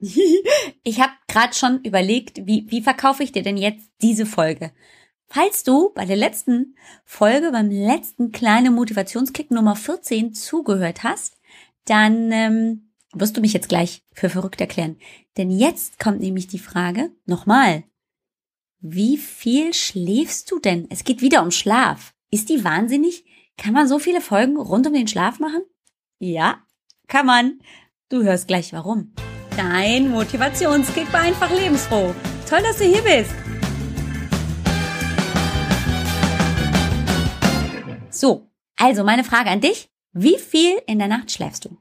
ich habe gerade schon überlegt, wie, wie verkaufe ich dir denn jetzt diese Folge? Falls du bei der letzten Folge, beim letzten kleinen Motivationskick Nummer 14 zugehört hast, dann ähm, wirst du mich jetzt gleich für verrückt erklären. Denn jetzt kommt nämlich die Frage, nochmal, wie viel schläfst du denn? Es geht wieder um Schlaf. Ist die wahnsinnig? Kann man so viele Folgen rund um den Schlaf machen? Ja, kann man. Du hörst gleich warum. Dein Motivationskick war einfach lebensfroh. Toll, dass du hier bist. So, also meine Frage an dich. Wie viel in der Nacht schläfst du?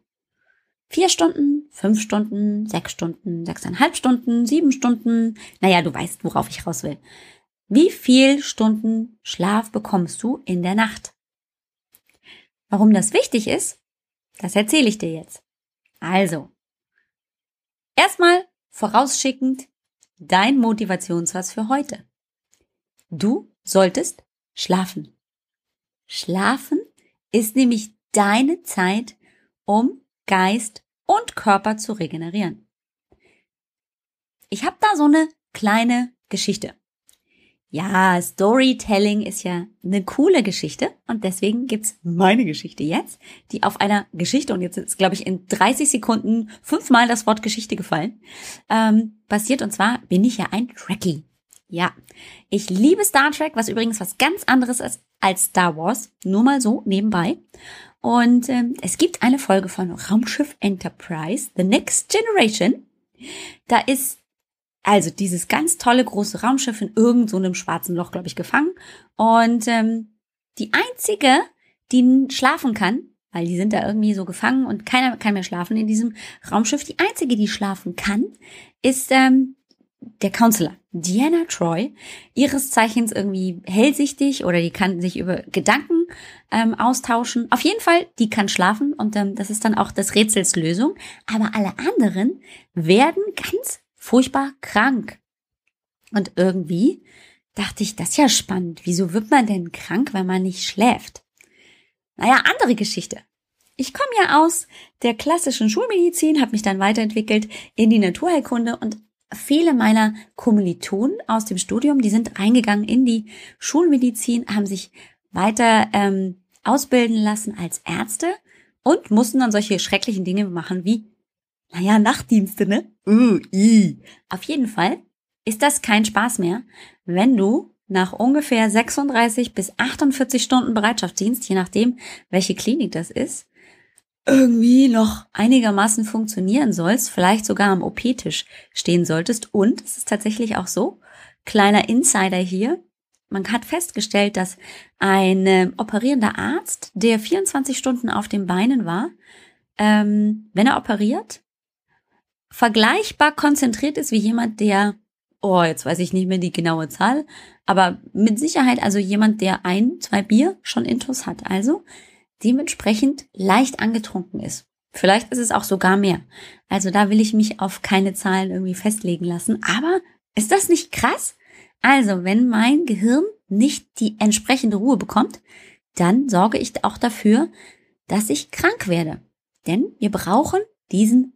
Vier Stunden, fünf Stunden, sechs Stunden, sechseinhalb Stunden, sieben Stunden. Naja, du weißt, worauf ich raus will. Wie viel Stunden Schlaf bekommst du in der Nacht? Warum das wichtig ist, das erzähle ich dir jetzt. Also, erstmal vorausschickend dein Motivationswas für heute. Du solltest schlafen. Schlafen ist nämlich deine Zeit, um Geist und Körper zu regenerieren. Ich habe da so eine kleine Geschichte. Ja, Storytelling ist ja eine coole Geschichte und deswegen gibt's meine Geschichte jetzt, die auf einer Geschichte, und jetzt ist, glaube ich, in 30 Sekunden fünfmal das Wort Geschichte gefallen, ähm, basiert. Und zwar bin ich ja ein Trekkie. Ja, ich liebe Star Trek, was übrigens was ganz anderes ist als Star Wars. Nur mal so nebenbei. Und ähm, es gibt eine Folge von Raumschiff Enterprise, The Next Generation. Da ist also dieses ganz tolle große Raumschiff in irgendeinem so schwarzen Loch, glaube ich, gefangen. Und ähm, die einzige, die schlafen kann, weil die sind da irgendwie so gefangen und keiner kann mehr schlafen in diesem Raumschiff. Die einzige, die schlafen kann, ist ähm, der Counselor, Diana Troy, ihres Zeichens irgendwie hellsichtig oder die kann sich über Gedanken ähm, austauschen. Auf jeden Fall, die kann schlafen und ähm, das ist dann auch des Rätsels Lösung. Aber alle anderen werden ganz furchtbar krank. Und irgendwie dachte ich, das ist ja spannend. Wieso wird man denn krank, wenn man nicht schläft? Naja, andere Geschichte. Ich komme ja aus der klassischen Schulmedizin, habe mich dann weiterentwickelt in die Naturheilkunde und viele meiner Kommilitonen aus dem Studium, die sind reingegangen in die Schulmedizin, haben sich weiter ähm, ausbilden lassen als Ärzte und mussten dann solche schrecklichen Dinge machen wie, naja, Nachtdienste, ne? Uh, i. Auf jeden Fall ist das kein Spaß mehr, wenn du nach ungefähr 36 bis 48 Stunden Bereitschaftsdienst, je nachdem, welche Klinik das ist, irgendwie noch einigermaßen funktionieren sollst, vielleicht sogar am OP-Tisch stehen solltest. Und es ist tatsächlich auch so, kleiner Insider hier, man hat festgestellt, dass ein äh, operierender Arzt, der 24 Stunden auf den Beinen war, ähm, wenn er operiert, vergleichbar konzentriert ist wie jemand, der, oh, jetzt weiß ich nicht mehr die genaue Zahl, aber mit Sicherheit also jemand, der ein, zwei Bier schon intus hat. Also dementsprechend leicht angetrunken ist. Vielleicht ist es auch sogar mehr. Also da will ich mich auf keine Zahlen irgendwie festlegen lassen. Aber ist das nicht krass? Also, wenn mein Gehirn nicht die entsprechende Ruhe bekommt, dann sorge ich auch dafür, dass ich krank werde. Denn wir brauchen diesen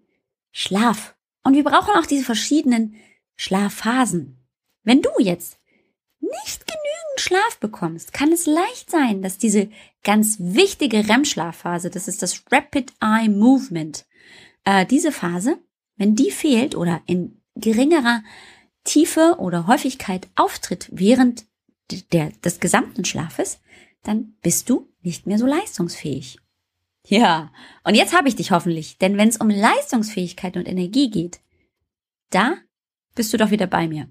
Schlaf. Und wir brauchen auch diese verschiedenen Schlafphasen. Wenn du jetzt nicht genügend Schlaf bekommst, kann es leicht sein, dass diese ganz wichtige REM-Schlafphase, das ist das Rapid Eye Movement, äh, diese Phase, wenn die fehlt oder in geringerer Tiefe oder Häufigkeit auftritt während der, des gesamten Schlafes, dann bist du nicht mehr so leistungsfähig. Ja, und jetzt habe ich dich hoffentlich, denn wenn es um Leistungsfähigkeit und Energie geht, da bist du doch wieder bei mir.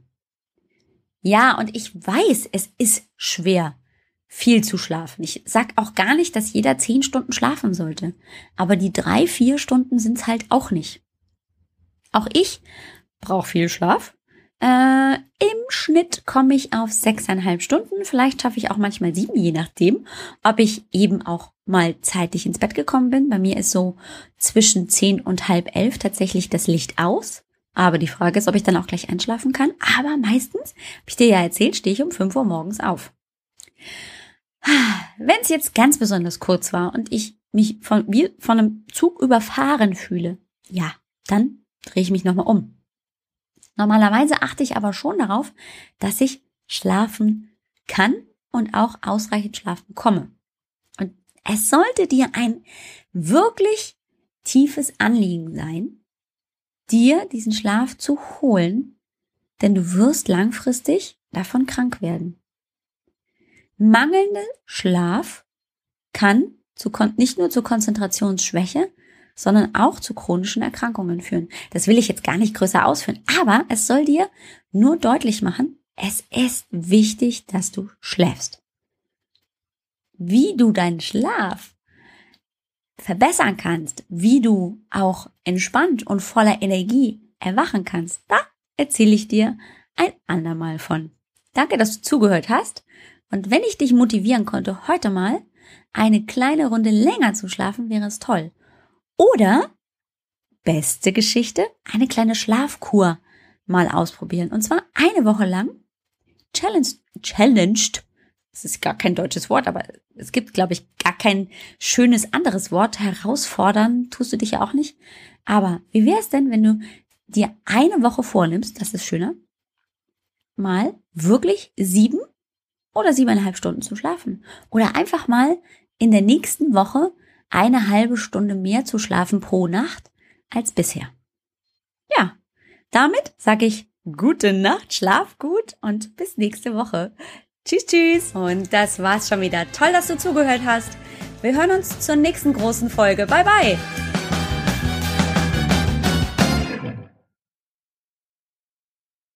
Ja, und ich weiß, es ist schwer, viel zu schlafen. Ich sag auch gar nicht, dass jeder zehn Stunden schlafen sollte. Aber die drei, vier Stunden sind's halt auch nicht. Auch ich brauche viel Schlaf. Äh, Im Schnitt komme ich auf sechseinhalb Stunden. Vielleicht schaffe ich auch manchmal sieben, je nachdem, ob ich eben auch mal zeitlich ins Bett gekommen bin. Bei mir ist so zwischen zehn und halb elf tatsächlich das Licht aus. Aber die Frage ist, ob ich dann auch gleich einschlafen kann. Aber meistens, habe ich dir ja erzählt, stehe ich um 5 Uhr morgens auf. Wenn es jetzt ganz besonders kurz war und ich mich von, wie von einem Zug überfahren fühle, ja, dann drehe ich mich nochmal um. Normalerweise achte ich aber schon darauf, dass ich schlafen kann und auch ausreichend schlafen komme. Und es sollte dir ein wirklich tiefes Anliegen sein, dir diesen Schlaf zu holen, denn du wirst langfristig davon krank werden. Mangelnder Schlaf kann zu, nicht nur zu Konzentrationsschwäche, sondern auch zu chronischen Erkrankungen führen. Das will ich jetzt gar nicht größer ausführen, aber es soll dir nur deutlich machen, es ist wichtig, dass du schläfst. Wie du deinen Schlaf verbessern kannst, wie du auch entspannt und voller Energie erwachen kannst, da erzähle ich dir ein andermal von. Danke, dass du zugehört hast. Und wenn ich dich motivieren konnte, heute mal eine kleine Runde länger zu schlafen, wäre es toll. Oder, beste Geschichte, eine kleine Schlafkur mal ausprobieren. Und zwar eine Woche lang challenged, challenged. Das ist gar kein deutsches Wort, aber es gibt, glaube ich, gar kein schönes anderes Wort. Herausfordern tust du dich ja auch nicht. Aber wie wäre es denn, wenn du dir eine Woche vornimmst, das ist schöner, mal wirklich sieben oder siebeneinhalb Stunden zu schlafen. Oder einfach mal in der nächsten Woche eine halbe Stunde mehr zu schlafen pro Nacht als bisher. Ja, damit sage ich gute Nacht, schlaf gut und bis nächste Woche. Tschüss, tschüss. Und das war's schon wieder. Toll, dass du zugehört hast. Wir hören uns zur nächsten großen Folge. Bye, bye.